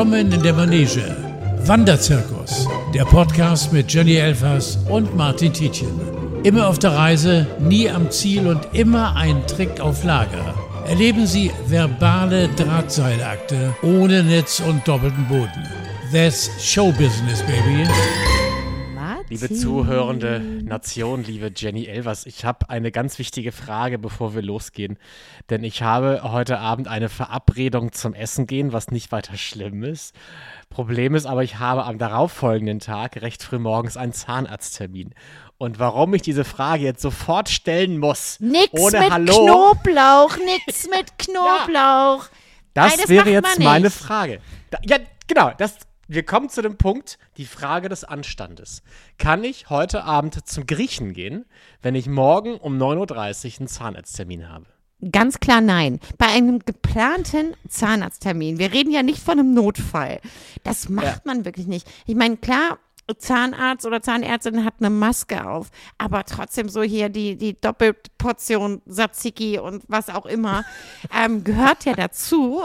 Willkommen in der Manege. Wanderzirkus, der Podcast mit Jenny Elfers und Martin Tietjen. Immer auf der Reise, nie am Ziel und immer ein Trick auf Lager. Erleben Sie verbale Drahtseilakte ohne Netz und doppelten Boden. That's Showbusiness, baby. Liebe zuhörende Nation, liebe Jenny Elvers, ich habe eine ganz wichtige Frage, bevor wir losgehen. Denn ich habe heute Abend eine Verabredung zum Essen gehen, was nicht weiter schlimm ist. Problem ist aber, ich habe am darauffolgenden Tag recht früh morgens einen Zahnarzttermin. Und warum ich diese Frage jetzt sofort stellen muss, Nix ohne mit Hallo, Knoblauch, nix mit Knoblauch. das, Nein, das wäre jetzt meine. Frage. Da, ja, genau, das, wir kommen zu dem Punkt, die Frage des Anstandes. Kann ich heute Abend zum Griechen gehen, wenn ich morgen um 9.30 Uhr einen Zahnarzttermin habe? Ganz klar nein. Bei einem geplanten Zahnarzttermin, wir reden ja nicht von einem Notfall. Das macht Ja. man wirklich nicht. Ich meine, klar, Zahnarzt oder Zahnärztin hat eine Maske auf, aber trotzdem so hier die, die Doppelportion Tzatziki und was auch immer ähm, gehört ja dazu.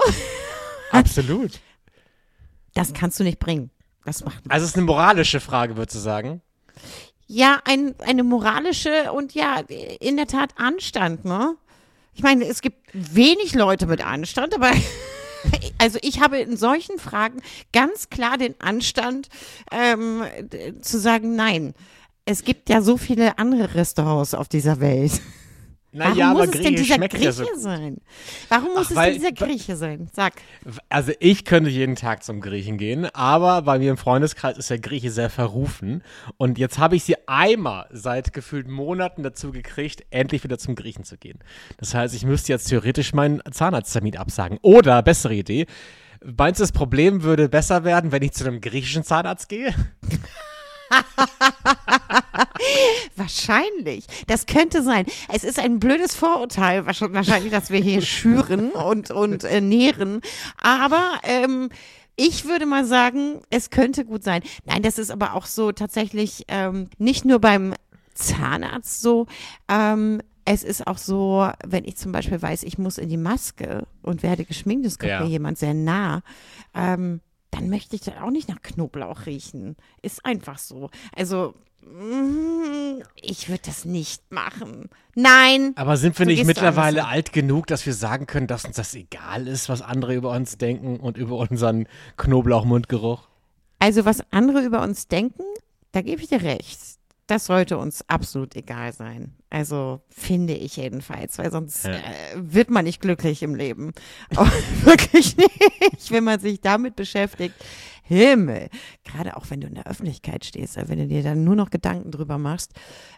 Absolut. Das kannst du nicht bringen. Das macht Also es ist eine moralische Frage, würdest du sagen? Ja, ein, eine moralische und ja, in der Tat Anstand, ne? Ich meine, es gibt wenig Leute mit Anstand, aber also ich habe in solchen Fragen ganz klar den Anstand ähm, zu sagen, nein. Es gibt ja so viele andere Restaurants auf dieser Welt. Warum Naja, muss aber es denn Grieche dieser schmeckt Grieche ja so. sein? Warum muss Ach, es weil- denn dieser Grieche sein? Sag. Also ich könnte jeden Tag zum Griechen gehen, aber bei mir im Freundeskreis ist der Grieche sehr verrufen. Und jetzt habe ich sie einmal seit gefühlt Monaten dazu gekriegt, endlich wieder zum Griechen zu gehen. Das heißt, ich müsste jetzt theoretisch meinen Zahnarzttermin absagen. Oder, bessere Idee, meinst du, das Problem würde besser werden, wenn ich zu einem griechischen Zahnarzt gehe? Wahrscheinlich. Das könnte sein. Es ist ein blödes Vorurteil, wahrsch- wahrscheinlich, dass wir hier schüren und, und äh, nähren. Aber ähm, ich würde mal sagen, es könnte gut sein. Nein, das ist aber auch so tatsächlich ähm, nicht nur beim Zahnarzt so. Ähm, es ist auch so, wenn ich zum Beispiel weiß, ich muss in die Maske und werde geschminkt, es kommt Ja. mir jemand sehr nah. Ähm, dann möchte ich dann auch nicht nach Knoblauch riechen. Ist einfach so. Also, mm, ich würde das nicht machen. Nein. Aber sind wir So nicht mittlerweile anders. alt genug, dass wir sagen können, dass uns das egal ist, was andere über uns denken und über unseren Knoblauchmundgeruch? Also, was andere über uns denken, da gebe ich dir recht. Das sollte uns absolut egal sein. Also, finde ich jedenfalls, weil sonst Ja. äh, wird man nicht glücklich im Leben. Aber wirklich nicht, wenn man sich damit beschäftigt. Himmel. Gerade auch wenn du in der Öffentlichkeit stehst, äh, wenn du dir dann nur noch Gedanken drüber machst,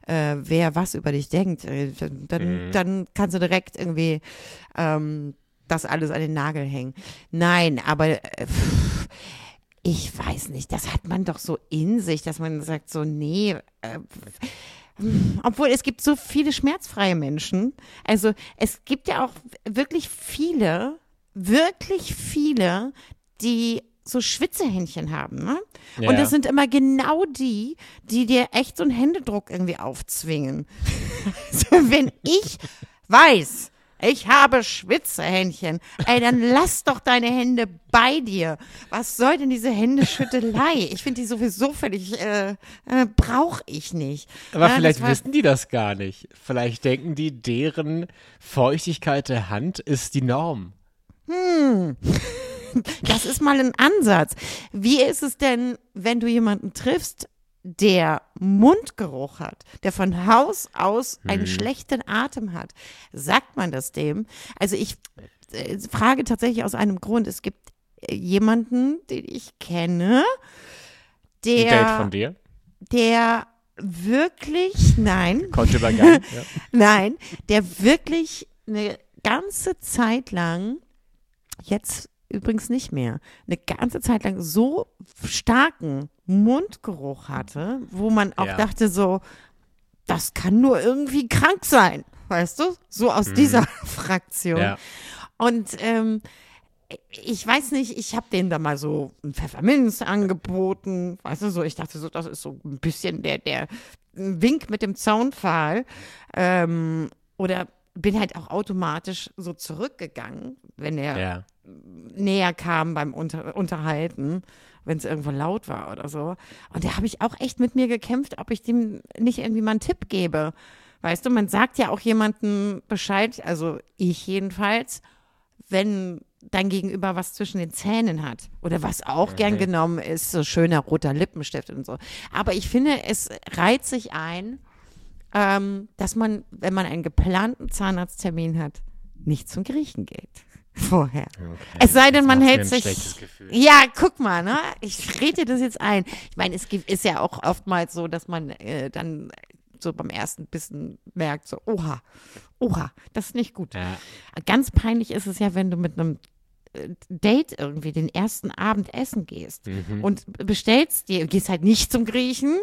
äh, wer was über dich denkt, äh, dann, dann, dann kannst du direkt irgendwie ähm, das alles an den Nagel hängen. Nein, aber äh, pff, ich weiß nicht, das hat man doch so in sich, dass man sagt so, nee, äh, obwohl es gibt so viele schmerzfreie Menschen. Also es gibt ja auch wirklich viele, wirklich viele, die so Schwitzehändchen haben. Ne? Ja. Und das sind immer genau die, die dir echt so einen Händedruck irgendwie aufzwingen. also wenn ich weiß, ich habe Schwitzehändchen, ey, dann lass doch deine Hände bei dir. Was soll denn diese Händeschüttelei? Ich finde die sowieso völlig, äh, äh, brauche ich nicht. Aber Ja, vielleicht war- wissen die das gar nicht. Vielleicht denken die, deren Feuchtigkeit der Hand ist die Norm. Das ist mal ein Ansatz. Wie ist es denn, wenn du jemanden triffst, der Mundgeruch hat, der von Haus aus einen schlechten Atem hat? Sagt man das dem? Also ich äh, frage tatsächlich aus einem Grund. Es gibt äh, jemanden, den ich kenne, Ein Date der, von dir? der wirklich, nein, Konnte man gar nicht. Ja. Nein, der wirklich eine ganze Zeit lang, jetzt übrigens nicht mehr, eine ganze Zeit lang so starken Mundgeruch hatte, wo man auch Ja. dachte so, das kann nur irgendwie krank sein, weißt du? So aus dieser Fraktion. Ja. Und ähm, ich weiß nicht, ich habe denen da mal so ein Pfefferminz angeboten, weißt du, so, ich dachte so, das ist so ein bisschen der, der Wink mit dem Zaunpfahl. Ähm, oder bin halt auch automatisch so zurückgegangen, wenn er Ja. näher kam beim Unter Unterhalten, wenn es irgendwo laut war oder so. Und da habe ich auch echt mit mir gekämpft, ob ich dem nicht irgendwie mal einen Tipp gebe. Weißt du, man sagt ja auch jemandem Bescheid, also ich jedenfalls, wenn dein Gegenüber was zwischen den Zähnen hat. Oder was auch gern genommen ist, so schöner roter Lippenstift und so. Aber ich finde, es reiht sich ein, ähm, dass man, wenn man einen geplanten Zahnarzttermin hat, nicht zum Griechen geht. Vorher. Okay. Es sei denn, man hält sich. Ja, guck mal, ne? Ich rede dir das jetzt ein. Ich meine, es gibt, ist ja auch oftmals so, dass man äh, dann so beim ersten Bissen merkt, so, oha, oha, das ist nicht gut. Ja. Ganz peinlich ist es ja, wenn du mit einem Date irgendwie den ersten Abend essen gehst Mhm. und bestellst dir, gehst halt nicht zum Griechen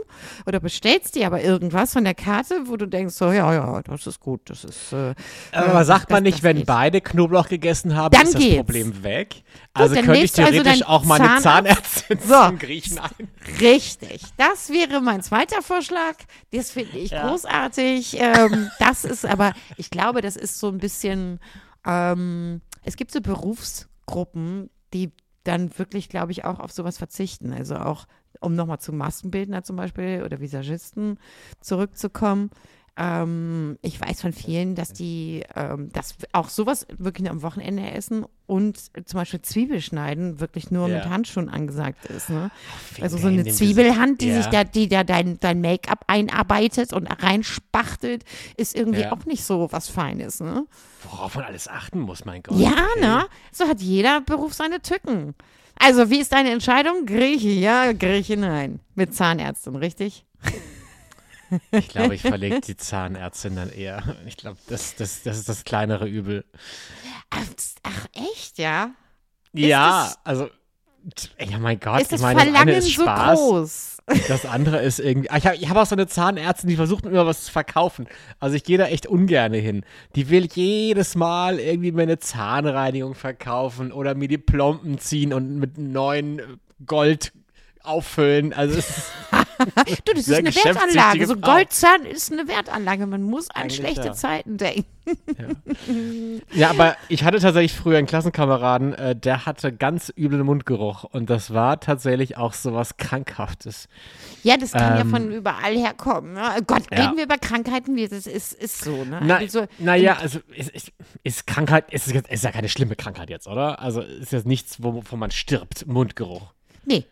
oder bestellst dir aber irgendwas von der Karte, wo du denkst, so, ja, ja, das ist gut, das ist. Äh, Aber äh, sagt man das- nicht, das wenn geht. beide Knoblauch gegessen haben, Dann ist das geht's. Problem weg? Also dann könnte ich also theoretisch deinen auch meine Zahnärztin So. zum Griechen ein. Richtig. Das wäre mein zweiter Vorschlag. Das finde ich Ja. großartig. Ähm, das ist aber, ich glaube, das ist so ein bisschen, ähm, es gibt so Berufsgruppen, die dann wirklich, glaube ich, auch auf sowas verzichten. Also auch, um nochmal zu Maskenbildner zum Beispiel oder Visagisten zurückzukommen. Ähm, ich weiß von vielen, dass die ähm, das auch sowas wirklich nur am Wochenende essen und zum Beispiel Zwiebel schneiden wirklich nur Ja. mit Handschuhen angesagt ist. Ne? Also so in eine Zwiebelhand, die Gesicht. sich da, die da dein, dein Make-up einarbeitet und reinspachtelt, ist irgendwie Ja. auch nicht so was Feines, ne? Worauf man alles achten muss, mein Gott. Ja, okay. ne? So hat jeder Beruf seine Tücken. Also, wie ist deine Entscheidung? Grieche, ja, Grieche, nein. Mit Zahnärztin, richtig? Ich glaube, ich verlege die Zahnärztin dann eher. Ich glaube, das, das, das ist das kleinere Übel. Ach, echt, ja? ja, das- also, ja, mein Gott, ist das ich meine, das eine Verlangen ist so Spaß. groß? Das andere ist irgendwie. Ah, Ich habe hab auch so eine Zahnärztin, die versucht mir immer was zu verkaufen. Also ich gehe da echt ungern hin. Die will jedes Mal irgendwie mir eine Zahnreinigung verkaufen oder mir die Plomben ziehen und mit neuen Gold auffüllen. Also es ist Du, das ist eine Wertanlage. So Frau. Goldzahn ist eine Wertanlage. Man muss an Eigentlich schlechte ja. Zeiten denken. Ja, aber ich hatte tatsächlich früher einen Klassenkameraden, äh, der hatte ganz üblen Mundgeruch und das war tatsächlich auch sowas Krankhaftes. Ja, das kann ja Ähm, von überall herkommen. Ne? Gott, ja. reden wir über Krankheiten, wie das ist, ist so, ne? Na, also, naja, also ist, ist, Krankheit, ist, ist ja keine schlimme Krankheit jetzt, oder? Also ist jetzt nichts, wo- wovon man stirbt, Mundgeruch. Nee.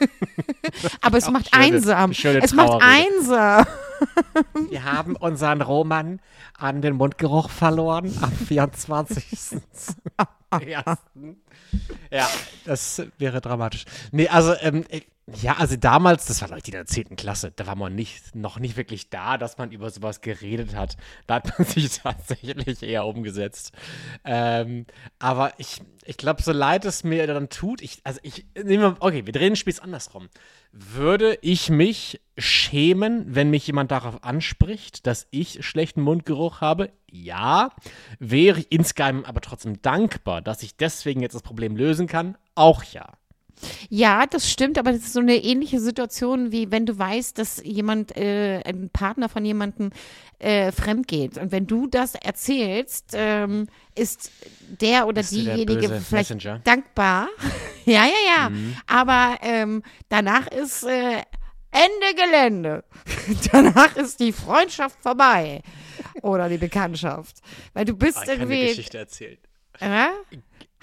Aber es macht schöne- einsam. schöne es macht einsam. Wir haben unseren Roman an den Mundgeruch verloren am 24. Ersten. Ja, das wäre dramatisch. Nee, also, ähm, ich- ja, also damals, das war Leute in der 10. Klasse, da war man nicht, noch nicht wirklich da, dass man über sowas geredet hat. Da hat man sich tatsächlich eher umgesetzt. Ähm, aber ich, ich glaube, so leid es mir dann tut, ich, also ich, nehmen wir, okay, wir drehen den Spieß andersrum. Würde ich mich schämen, wenn mich jemand darauf anspricht, dass ich schlechten Mundgeruch habe? Ja. Wäre ich insgeheim aber trotzdem dankbar, dass ich deswegen jetzt das Problem lösen kann? Auch ja. Ja, das stimmt, aber das ist so eine ähnliche Situation, wie wenn du weißt, dass jemand, äh, ein Partner von jemandem äh, fremd geht. Und wenn du das erzählst, ähm, ist der oder der diejenige böse vielleicht Messenger? dankbar. ja, ja, ja. Mhm. Aber ähm, danach ist äh, Ende Gelände. danach ist die Freundschaft vorbei. Oder die Bekanntschaft. Weil du bist Ah, ich kann eine irgendwie. Geschichte erzählen. Äh?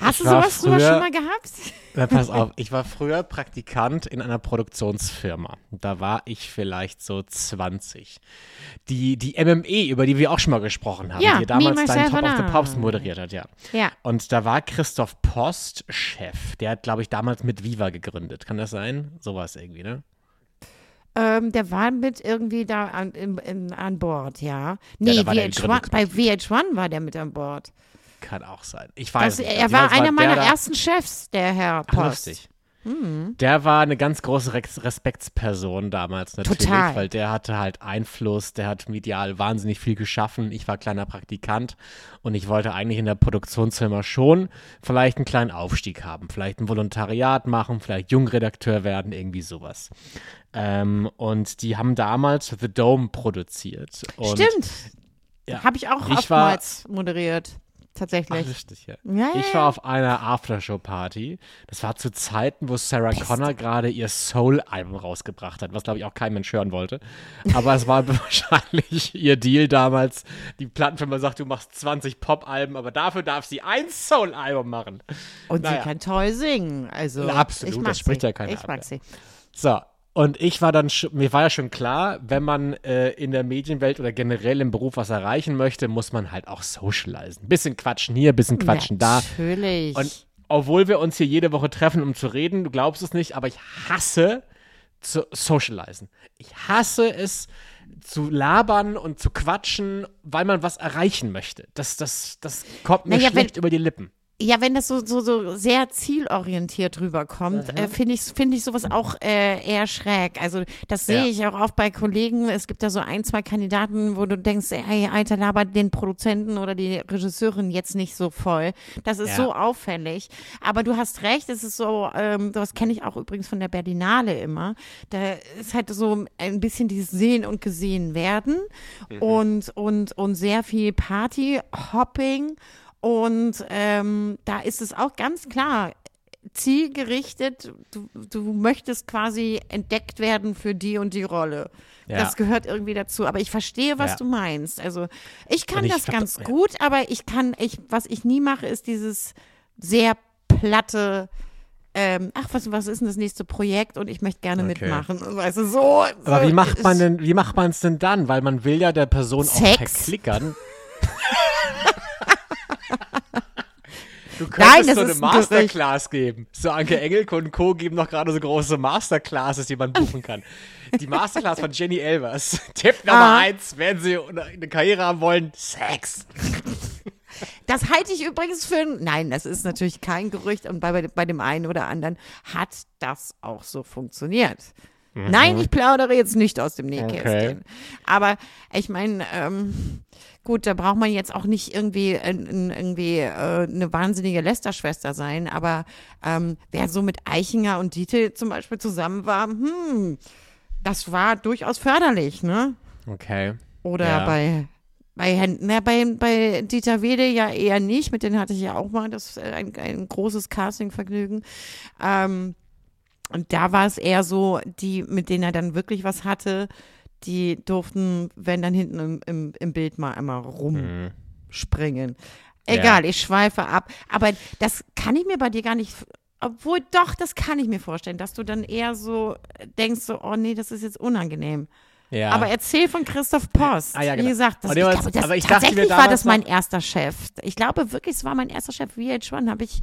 Hast Ich du sowas, früher- schon mal gehabt? Na, pass auf, ich war früher Praktikant in einer Produktionsfirma. Da war ich vielleicht so 20. Die, die MME, über die wir auch schon mal gesprochen haben, Ja, die damals deinen Top of the. Pops moderiert hat, ja. Ja. Und da war Christoph Post Chef. Der hat, glaube ich, damals mit Viva gegründet. Kann das sein? Sowas irgendwie, ne? Ähm, der war mit irgendwie da an, im, im, an Bord, ja. Nee, der VH1, bei Gründungsmitglied. VH1 war der mit an Bord. Kann auch sein. Ich weiß Das, nicht. er Auf war einer meiner da- ersten Chefs, der Herr Ach, Post. lustig. Der war eine ganz große Respektsperson damals natürlich, Total. weil der hatte halt Einfluss, der hat medial wahnsinnig viel geschaffen. Ich war kleiner Praktikant und ich wollte eigentlich in der Produktionsfirma schon vielleicht einen kleinen Aufstieg haben, vielleicht ein Volontariat machen, vielleicht Jungredakteur werden, irgendwie sowas. Ähm, und die haben damals The Dome produziert. Und Stimmt. Ja. Habe ich auch ich oftmals war, moderiert tatsächlich. Ach, lustig, ja. Ja, ja. Ich war auf einer Aftershow-Party. Das war zu Zeiten, wo Sarah Best. Connor gerade ihr Soul-Album rausgebracht hat, was, glaube ich, auch kein Mensch hören wollte. Aber es war wahrscheinlich ihr Deal damals. Die Plattenfirma sagt, du machst 20 Pop-Alben, aber dafür darf sie ein Soul-Album machen. Und naja. sie kann toll singen. Also, Na, absolut, das spricht sie. ja keiner Ich mag sie. So, und ich war dann, mir war ja schon klar, wenn man äh, in der Medienwelt oder generell im Beruf was erreichen möchte, muss man halt auch socialisen. Bisschen quatschen hier, bisschen quatschen Natürlich. da. Und obwohl wir uns hier jede Woche treffen, um zu reden, du glaubst es nicht, aber ich hasse zu socialisen. Ich hasse es zu labern und zu quatschen, weil man was erreichen möchte. Das, das, das kommt mir naja, schlecht wenn, über die Lippen. Ja, wenn das so, so, so sehr zielorientiert rüberkommt, äh, finde ich, find ich sowas auch äh, eher schräg. Also das sehe ja. ich auch oft bei Kollegen. Es gibt da so ein, zwei Kandidaten, wo du denkst, ey, Alter, labert den Produzenten oder die Regisseurin jetzt nicht so voll. Das ist ja. so auffällig. Aber du hast recht, es ist so, ähm, das kenne ich auch übrigens von der Berlinale immer. Da ist halt so ein bisschen dieses Sehen und Gesehen werden mhm. und, und, und sehr viel Party, Hopping und ähm, da ist es auch ganz klar, zielgerichtet, du, du möchtest quasi entdeckt werden für die und die Rolle. Ja. Das gehört irgendwie dazu. Aber ich verstehe, was ja. du meinst. Also ich kann ich das ganz das, gut, aber ich kann, ich, was ich nie mache, ist dieses sehr platte, ähm, ach, was, was ist denn das nächste Projekt und ich möchte gerne okay. mitmachen. Weißt du, so. Aber wie macht man denn, wie macht man es denn dann? Weil man will ja der Person Sex? auch verklickern. Du könntest Nein, so eine Masterclass geben. So Anke Engelke und Co. geben noch gerade so große Masterclasses, die man buchen kann. Die Masterclass von Jenny Elvers. Tipp Nummer ah. eins, wenn Sie eine Karriere haben wollen, Sex. Das halte ich übrigens für Nein, das ist natürlich kein Gerücht und bei, bei dem einen oder anderen hat das auch so funktioniert. Mhm. Nein, ich plaudere jetzt nicht aus dem Nähkästchen. Okay. Aber ich meine, ähm, gut, da braucht man jetzt auch nicht irgendwie, äh, irgendwie äh, eine wahnsinnige Lästerschwester sein, aber ähm, wer so mit Eichinger und Dietl zum Beispiel zusammen war, hm, das war durchaus förderlich, ne? Okay. Oder ja. bei bei, na, bei, bei Dieter Wede ja eher nicht, mit denen hatte ich ja auch mal das, äh, ein, ein großes Castingvergnügen. Ähm, und da war es eher so, die, mit denen er dann wirklich was hatte, die durften, wenn dann hinten im, im, im Bild mal einmal rumspringen. Mhm. Egal, ja. ich schweife ab. Aber das kann ich mir bei dir gar nicht obwohl doch, das kann ich mir vorstellen, dass du dann eher so denkst, so, oh nee, das ist jetzt unangenehm. Ja. Aber erzähl von Christoph Post. Ah, ja, genau. Wie gesagt, das, ich glaube, das, ich tatsächlich war das mein erster Chef. Ich glaube wirklich, es war mein erster Chef. VH1 habe ich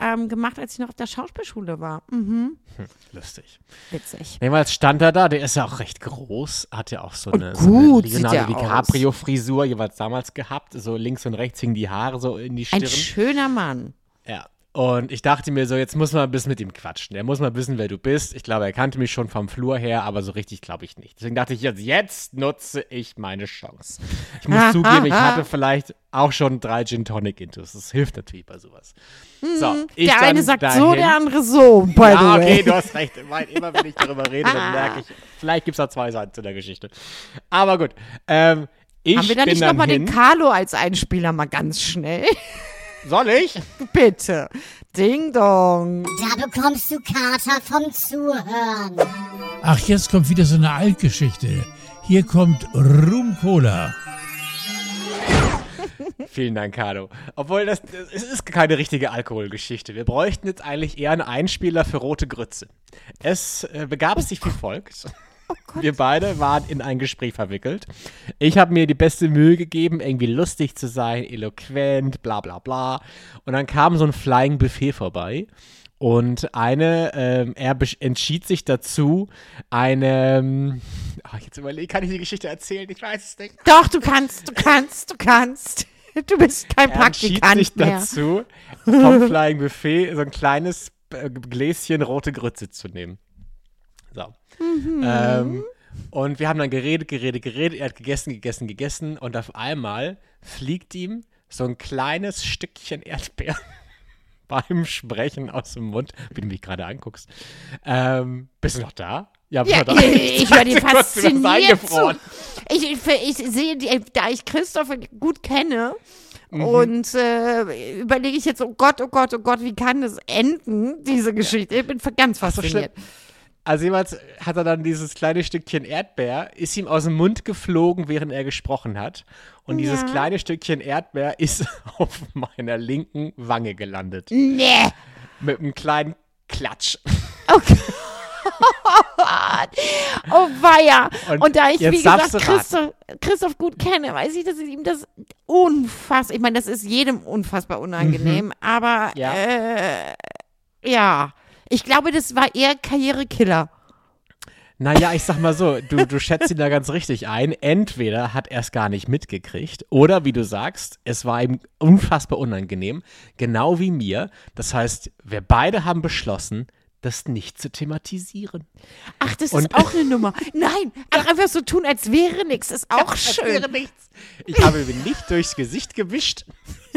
ähm, gemacht, als ich noch auf der Schauspielschule war. Mhm. Hm, lustig. Witzig. Jedenfalls stand er da, der ist ja auch recht groß, hat ja auch so eine, gut, so eine DiCaprio-Frisur jeweils damals gehabt. So links und rechts hingen die Haare so in die Stirn. Ein schöner Mann. Ja, und ich dachte mir so, jetzt muss man ein bisschen mit ihm quatschen. Der muss mal wissen, wer du bist. Ich glaube, er kannte mich schon vom Flur her, aber so richtig glaube ich nicht. Deswegen dachte ich, jetzt, jetzt nutze ich meine Chance. Ich muss zugeben, ich hatte vielleicht auch schon drei Gin Tonic Intus. Das hilft natürlich bei sowas. So, hm, der eine sagt dahin. so, der andere so. By ja, okay, du hast recht. Immer wenn ich darüber rede, dann merke ich, vielleicht gibt es da zwei Seiten zu der Geschichte. Aber gut. Ähm, ich Haben wir da nicht nochmal den Carlo als Einspieler mal ganz schnell? Soll ich? Bitte. Ding dong. Da bekommst du Kater vom Zuhören. Ach, jetzt kommt wieder so eine Altgeschichte. Hier kommt Rum Cola. Vielen Dank, Carlo. Obwohl, das, das, es ist keine richtige Alkoholgeschichte. Wir bräuchten jetzt eigentlich eher einen Einspieler für rote Grütze. Es äh, begab sich wie folgt. Oh wir beide waren in ein Gespräch verwickelt. Ich habe mir die beste Mühe gegeben, irgendwie lustig zu sein, eloquent, bla bla bla. Und dann kam so ein Flying Buffet vorbei. Und eine, ähm, er entschied sich dazu, eine, oh, jetzt überlege, kann ich die Geschichte erzählen? Ich weiß es nicht. Doch, du kannst, du kannst, du kannst. Du bist kein er Praktikant entschied sich mehr. dazu, vom Flying Buffet so ein kleines äh, Gläschen rote Grütze zu nehmen. So. Mhm. Ähm, und wir haben dann geredet, geredet, geredet. Er hat gegessen, gegessen, gegessen. Und auf einmal fliegt ihm so ein kleines Stückchen Erdbeer beim Sprechen aus dem Mund, wie du mich gerade anguckst. Ähm, bist du noch da? Ja, Ja, pardon. ich, ich du wärst fasziniert zu. Ich, ich, ich sehe, da ich Christoph gut kenne Mhm. und äh, überlege ich jetzt, oh Gott, oh Gott, oh Gott, wie kann das enden, diese Geschichte? Ich bin ganz so fasziniert. Also jemals hat er dann dieses kleine Stückchen Erdbeer, ist ihm aus dem Mund geflogen, während er gesprochen hat. Und dieses Ja. kleine Stückchen Erdbeer ist auf meiner linken Wange gelandet. Nee. Mit einem kleinen Klatsch. Oh weia. Und Und, da ich, wie gesagt. Christoph, Christoph gut kenne, weiß ich, dass ich ihm das unfassbar, ich meine, das ist jedem unfassbar unangenehm, aber Mhm. Ja. äh, ja, ich glaube, das war eher Karrierekiller. Naja, ich sag mal so, du, du schätzt ihn da ganz richtig ein. Entweder hat er es gar nicht mitgekriegt oder wie du sagst, es war ihm unfassbar unangenehm, genau wie mir. Das heißt, wir beide haben beschlossen, das nicht zu thematisieren. Ach, das Und- ist auch eine Nummer. Nein, ach, einfach so tun, als wäre nichts, ist auch Das schön. wäre nichts. Ich habe mir nicht durchs Gesicht gewischt,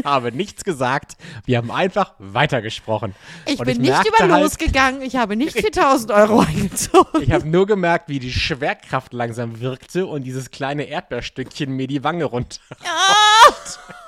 habe nichts gesagt. Wir haben einfach weitergesprochen. Ich Und bin nicht merkte über halt, losgegangen, ich habe nicht 4000 Euro eingezogen. Ich habe nur gemerkt, wie die Schwerkraft langsam wirkte und dieses kleine Erdbeerstückchen mir die Wange runter.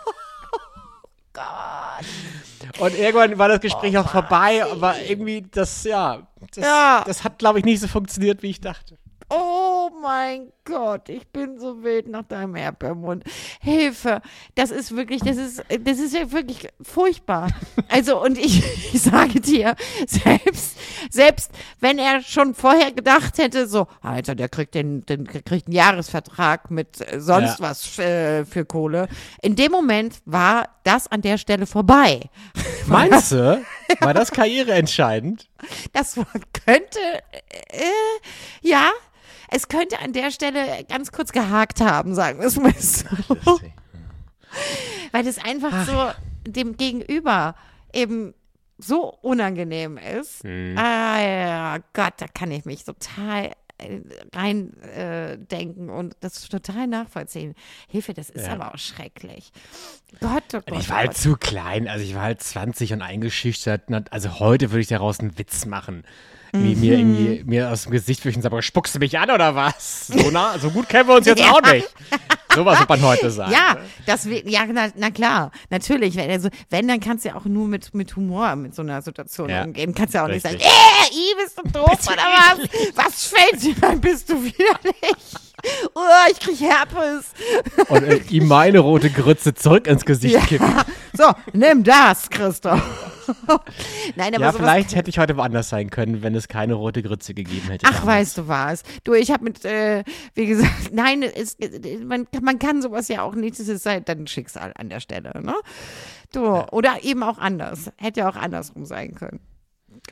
Und irgendwann war das Gespräch auch vorbei, aber irgendwie das, ja, das, Ja. das hat, glaube ich, nicht so funktioniert, wie ich dachte. Oh mein Gott, ich bin so wild nach deinem Erdbeermund. Hilfe, das ist wirklich, das ist, das ist ja wirklich furchtbar. Also und ich, ich sage dir, selbst, selbst wenn er schon vorher gedacht hätte, so, Alter, der kriegt den, den kriegt einen Jahresvertrag mit äh, sonst Ja. was äh, für Kohle. In dem Moment war das an der Stelle vorbei. Meinst du, war das karriereentscheidend? Das könnte, äh, ja, es könnte an der Stelle ganz kurz gehakt haben, sagen wir es mal so. Weil es einfach so dem Gegenüber eben so unangenehm ist. Ah, ja, Gott, da kann ich mich total äh, rein äh, denken und das total nachvollziehen. Hilfe, das ist Ja. aber auch schrecklich. Gott, oh Gott, Ich oh war halt Gott. zu klein, also ich war halt 20 und eingeschüchtert. Also heute würde ich daraus einen Witz machen. Wie mir irgendwie mir aus dem Gesicht wischen, aber spuckst du mich an oder was? So, nah, so gut kennen wir uns jetzt Ja. auch nicht. Sowas wird man heute sagen. Ja, ne? das ja, na, na klar, natürlich. Wenn, also, wenn, dann kannst du ja auch nur mit, mit Humor mit so einer Situation Ja, umgehen. Kannst ja auch nicht sagen, richtig. äh, I, bist du doof oder was? Was fällt dir ein? Bist du widerlich? Oh, ich krieg Herpes. Und äh, ihm meine rote Grütze zurück ins Gesicht Ja. kippen. So, nimm das, Christoph. Nein, aber Ja, vielleicht hätte ich heute woanders sein können, wenn es keine rote Grütze gegeben hätte. Ach, weißt du was? Du, ich habe mit, äh, wie gesagt, nein, es, man, man kann sowas ja auch nicht, das ist halt dann Schicksal an der Stelle, ne? Du, oder eben auch anders. Hätte ja auch andersrum sein können.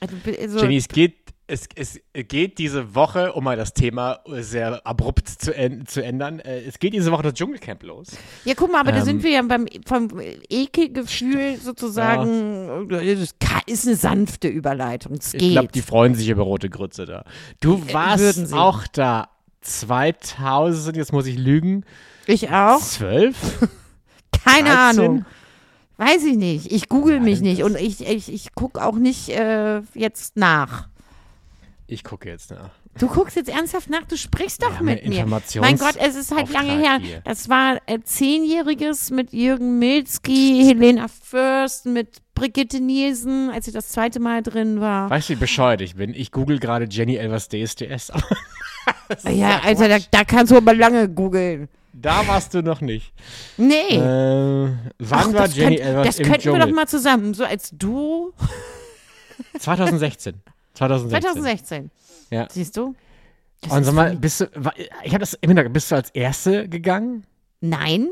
Also, also, Jenny, es geht, es, es geht diese Woche, um mal das Thema sehr abrupt zu, zu ändern, äh, es geht diese Woche das Dschungelcamp los. ja, guck mal, aber da ähm, sind wir ja beim vom Ekelgefühl sozusagen. Das ist ka- ist eine sanfte Überleitung. Es Ich glaube, geht. die freuen sich über rote Grütze da. Du würden warst auch da 2000, jetzt muss ich lügen, Ich auch. 12? Keine 13? Ahnung. Weiß ich nicht. Ich google Ja, mich nicht und ich, ich, ich gucke auch nicht äh, jetzt nach. Ich gucke jetzt nach. Du guckst jetzt ernsthaft nach, du sprichst doch Ja, mit mir. Mein Gott, es ist halt lange her. Auftrag hier. Das war äh, Zehnjähriges mit Jürgen Milzki, Helena Fürst, mit Brigitte Nielsen, als sie das zweite Mal drin war. Weißt du, wie bescheuert ich bin? Ich google gerade Jenny Elvers DSDS. Ja, Alter, da, da kannst du aber lange googeln. Da warst du noch nicht. Nee. Äh, wann Ach, war das Jenny könnt, Elvers das im könnten wir Dschungel? doch mal zusammen, so als Duo. 2016. 2016. 2016. Ja. Siehst du? Das Und sag mal, bist du, ich habe das im Hintergrund, bist du als Erste gegangen? Nein,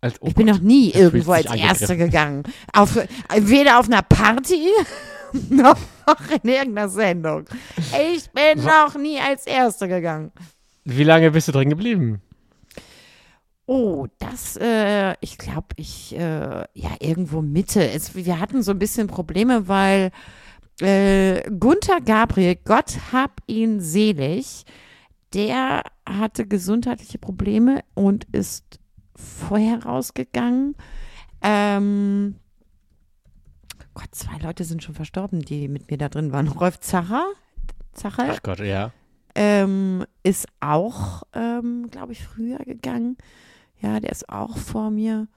Als, oh ich bin Gott, noch nie irgendwo du als. Erste gegangen. Auf, weder auf einer Party noch in irgendeiner Sendung. Ich bin noch nie als Erste gegangen. Wie lange bist du drin geblieben? Oh, das, äh, ich glaube, ich, äh, ja, irgendwo Mitte. Es, wir hatten so ein bisschen Probleme, weil äh, Gunther Gabriel, Gott hab ihn selig, der hatte gesundheitliche Probleme und ist vorher rausgegangen. Ähm, Gott, zwei Leute sind schon verstorben, die mit mir da drin waren. Rolf Zacher, Zacher Ach Gott, ja. ähm, ist auch, ähm, glaube ich, früher gegangen. Ja, der ist auch vor mir.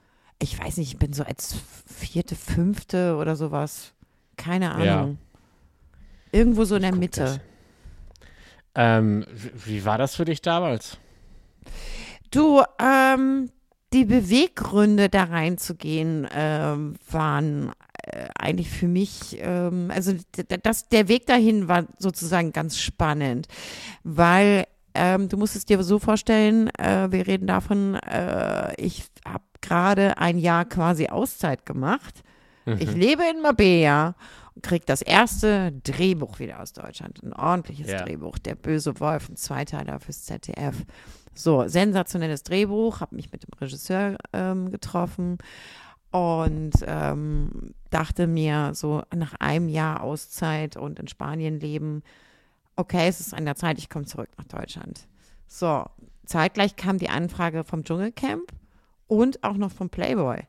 Ich weiß nicht, ich bin so als vierte, fünfte oder sowas. Keine Ahnung. Ja. Irgendwo so in der Mitte. Ähm, wie war das für dich damals? Du, ähm, die Beweggründe da reinzugehen ähm, waren äh, eigentlich für mich, ähm, also das, der Weg dahin war sozusagen ganz spannend, weil ähm, du musst es dir so vorstellen, äh, wir reden davon, äh, ich habe gerade ein Jahr quasi Auszeit gemacht. Mhm. Ich lebe in Mabea und kriege das erste Drehbuch wieder aus Deutschland, ein ordentliches ja. Drehbuch, Der böse Wolf, ein Zweiteiler fürs ZDF. So, sensationelles Drehbuch, habe mich mit dem Regisseur ähm, getroffen und ähm, dachte mir so nach einem Jahr Auszeit und in Spanien leben, okay, es ist an der Zeit, ich komme zurück nach Deutschland. So, zeitgleich kam die Anfrage vom Dschungelcamp und auch noch vom Playboy.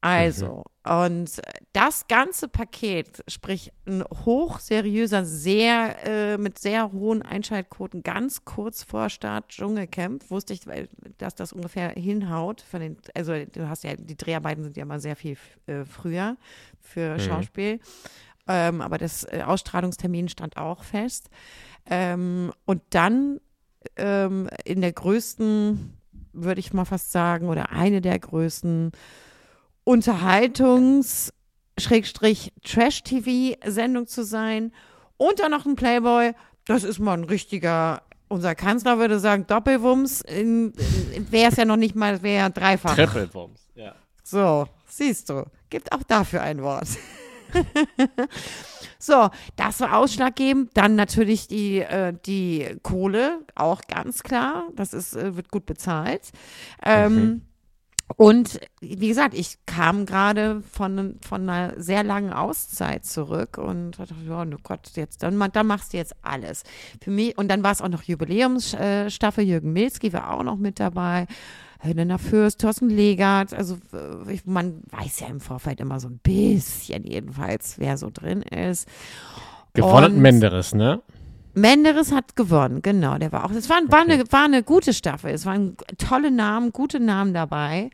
Also, mhm. und das ganze Paket, sprich ein hochseriöser, sehr, äh, mit sehr hohen Einschaltquoten, ganz kurz vor Start Dschungelcamp, wusste ich, dass das ungefähr hinhaut. Von den, also, du hast ja, die Dreharbeiten sind ja immer sehr viel äh, früher für mhm. Schauspiel. Ähm, aber das äh, Ausstrahlungstermin stand auch fest. Ähm, und dann ähm, in der größten, würde ich mal fast sagen, oder eine der größten Unterhaltungs- Trash-TV-Sendung zu sein und dann noch ein Playboy, das ist mal ein richtiger, unser Kanzler würde sagen, Doppelwumms, wäre es ja noch nicht mal, wäre ja dreifach. Trippelwumms, ja. So, siehst du, gibt auch dafür ein Wort. so, das war ausschlaggebend. Dann natürlich die, äh, die Kohle, auch ganz klar. Das ist, äh, wird gut bezahlt. Ähm, mhm. Und wie gesagt, ich kam gerade von, von einer sehr langen Auszeit zurück und dachte, oh Gott, jetzt, dann, dann machst du jetzt alles. Für mich, und dann war es auch noch Jubiläumsstaffel, Jürgen Milski war auch noch mit dabei. Helena Fürst, Thorsten Legert, also ich, man weiß ja im Vorfeld immer so ein bisschen jedenfalls, wer so drin ist. Gewonnen Menderes, ne? Menderes hat gewonnen, genau, der war auch. Es war, war, okay. eine, war eine gute Staffel. Es waren tolle Namen, gute Namen dabei.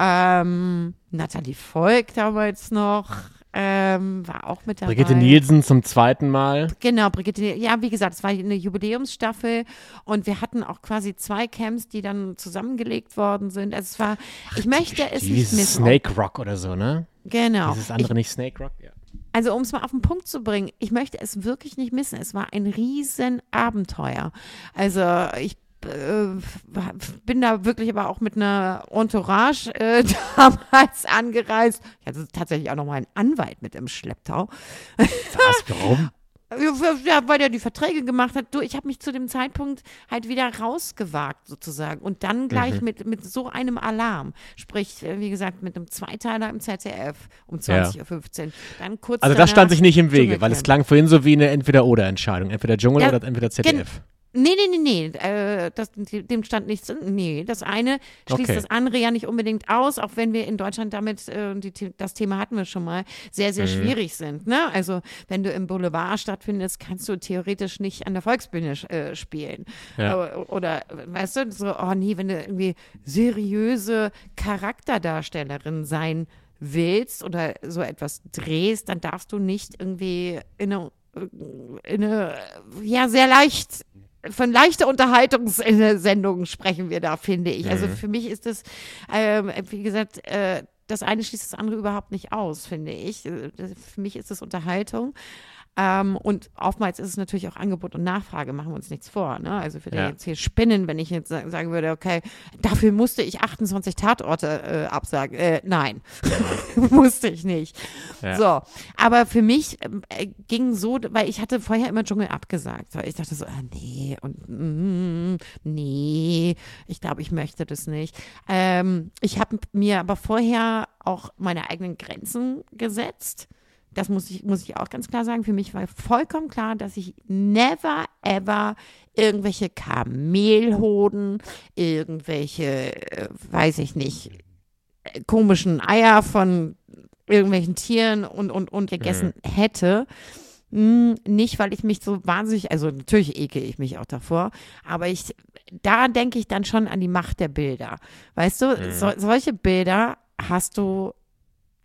Ähm, Nathalie Volk damals noch. Ähm, war auch mit dabei. Brigitte Nielsen zum zweiten Mal. Genau, Brigitte, ja, wie gesagt, es war eine Jubiläumsstaffel und wir hatten auch quasi zwei Camps, die dann zusammengelegt worden sind. Also es war, ich möchte es nicht missen. Snake Rock oder so, ne? Genau. Dieses andere ich, nicht Snake Rock, ja. Also um es mal auf den Punkt zu bringen, ich möchte es wirklich nicht missen. Es war ein Riesenabenteuer. Also ich äh, bin da wirklich aber auch mit einer Entourage äh, damals angereist. Ich hatte tatsächlich auch noch mal einen Anwalt mit im Schlepptau. Was, warum? Ja, weil er die Verträge gemacht hat. Du, ich habe mich zu dem Zeitpunkt halt wieder rausgewagt sozusagen und dann gleich mhm. mit, mit so einem Alarm. Sprich, äh, wie gesagt, mit einem Zweiteiler im ZDF um 20.15 Uhr. Dann kurz Also das stand sich nicht im Wege, weil es klang vorhin so wie eine Entweder-Oder-Entscheidung. Entweder Dschungel ja, oder entweder ZDF. Nee, nee, nee, nee. Äh, das, dem stand nichts. Nee, das eine schließt okay. das andere ja nicht unbedingt aus, auch wenn wir in Deutschland damit, äh, die, das Thema hatten wir schon mal, sehr, sehr mhm. schwierig sind. Ne? Also, wenn du im Boulevard stattfindest, kannst du theoretisch nicht an der Volksbühne äh, spielen. Ja. Oder, weißt du, so, oh nee, wenn du irgendwie seriöse Charakterdarstellerin sein willst oder so etwas drehst, dann darfst du nicht irgendwie in eine in eine ja sehr leicht von leichter Unterhaltungssendung sprechen wir da, finde ich. Also mhm. Also für mich ist das, äh, wie gesagt, äh, das eine schließt das andere überhaupt nicht aus, finde ich. Äh, für mich ist es Unterhaltung. Ähm, und oftmals ist es natürlich auch Angebot und Nachfrage, machen wir uns nichts vor. Ne? Also würde ja. jetzt hier spinnen, wenn ich jetzt sagen würde, okay, dafür musste ich 28 Tatorte äh, absagen. Äh, nein, musste ich nicht. Ja. So, aber für mich äh, ging so, weil ich hatte vorher immer Dschungel abgesagt. Ich dachte so, ah, nee, und mm, nee, ich glaube, ich möchte das nicht. Ähm, ich habe mir aber vorher auch meine eigenen Grenzen gesetzt das muss ich, muss ich auch ganz klar sagen, für mich war vollkommen klar, dass ich never ever irgendwelche Kamelhoden, irgendwelche, äh, weiß ich nicht, komischen Eier von irgendwelchen Tieren und, und, und gegessen mhm. hätte. Hm, nicht, weil ich mich so wahnsinnig, also natürlich ekel ich mich auch davor, aber ich, da denke ich dann schon an die Macht der Bilder. Weißt du, mhm. so, solche Bilder hast du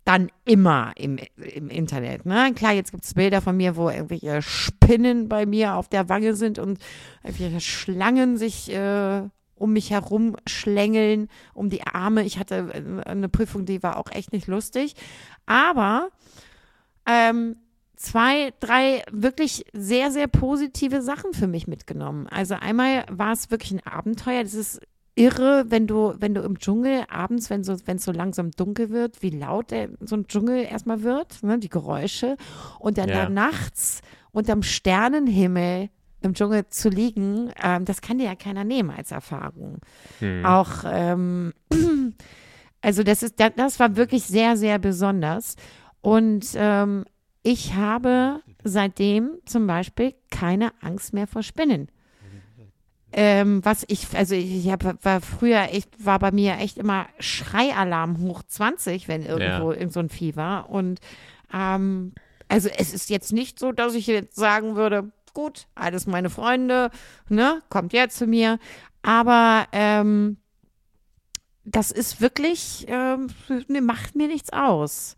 dann immer im, im Internet. Ne? Klar, jetzt gibt es Bilder von mir, wo irgendwelche Spinnen bei mir auf der Wange sind und irgendwelche Schlangen sich äh, um mich herum schlängeln, um die Arme. Ich hatte äh, eine Prüfung, die war auch echt nicht lustig. Aber ähm, zwei, drei wirklich sehr, sehr positive Sachen für mich mitgenommen. Also einmal war es wirklich ein Abenteuer. Das ist irre, wenn du, wenn du im Dschungel abends, wenn so, wenn es so langsam dunkel wird, wie laut der, so ein Dschungel erstmal wird, ne, die Geräusche. Und dann ja. da nachts unterm Sternenhimmel im Dschungel zu liegen, ähm, das kann dir ja keiner nehmen als Erfahrung. Hm. Auch, ähm, also das ist, das war wirklich sehr, sehr besonders. Und ähm, ich habe seitdem zum Beispiel keine Angst mehr vor Spinnen. Ähm, was ich, also ich hab, war früher, ich war bei mir echt immer Schreialarm hoch 20, wenn irgendwo ja. in so ein Vieh war. Und ähm, also es ist jetzt nicht so, dass ich jetzt sagen würde, gut, alles meine Freunde, ne, kommt jetzt zu mir. Aber ähm, das ist wirklich, ähm, ne, macht mir nichts aus.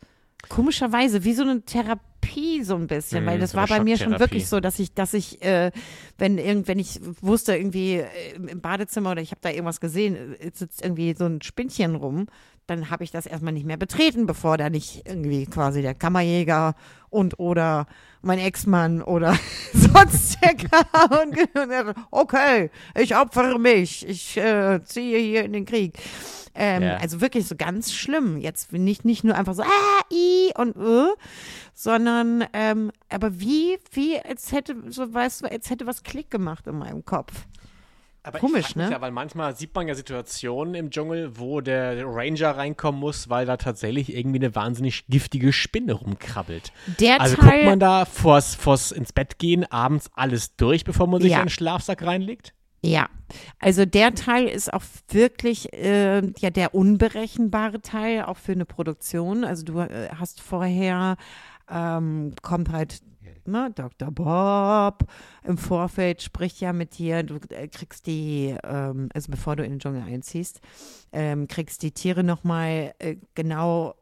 Komischerweise, wie so eine Therapie Therapie so ein bisschen, mhm, weil das so war bei mir schon wirklich so, dass ich, dass ich, äh, wenn irgend, wenn ich wusste irgendwie äh, im Badezimmer oder ich habe da irgendwas gesehen, äh, sitzt irgendwie so ein Spinnchen rum, dann habe ich das erstmal nicht mehr betreten, bevor da nicht irgendwie quasi der Kammerjäger und oder mein Ex-Mann oder sonst der kam und, okay, ich opfere mich, ich äh, ziehe hier in den Krieg. Ähm, ja. Also wirklich so ganz schlimm. Jetzt nicht, nicht nur einfach so, ah, i und uh, sondern ähm, aber wie, wie, als hätte, so weißt du, als hätte was Klick gemacht in meinem Kopf. Aber Komisch, ne? Ja, weil manchmal sieht man ja Situationen im Dschungel, wo der Ranger reinkommen muss, weil da tatsächlich irgendwie eine wahnsinnig giftige Spinne rumkrabbelt. Der also Teil, guckt man da vors, vors ins Bett gehen abends alles durch, bevor man sich ja. in den Schlafsack reinlegt? Ja, also der Teil ist auch wirklich äh, ja der unberechenbare Teil auch für eine Produktion. Also du äh, hast vorher ähm, kommt halt ne, Dr. Bob im Vorfeld spricht ja mit dir, du äh, kriegst die, ähm, also bevor du in den Dschungel einziehst, ähm, kriegst die Tiere nochmal äh, genau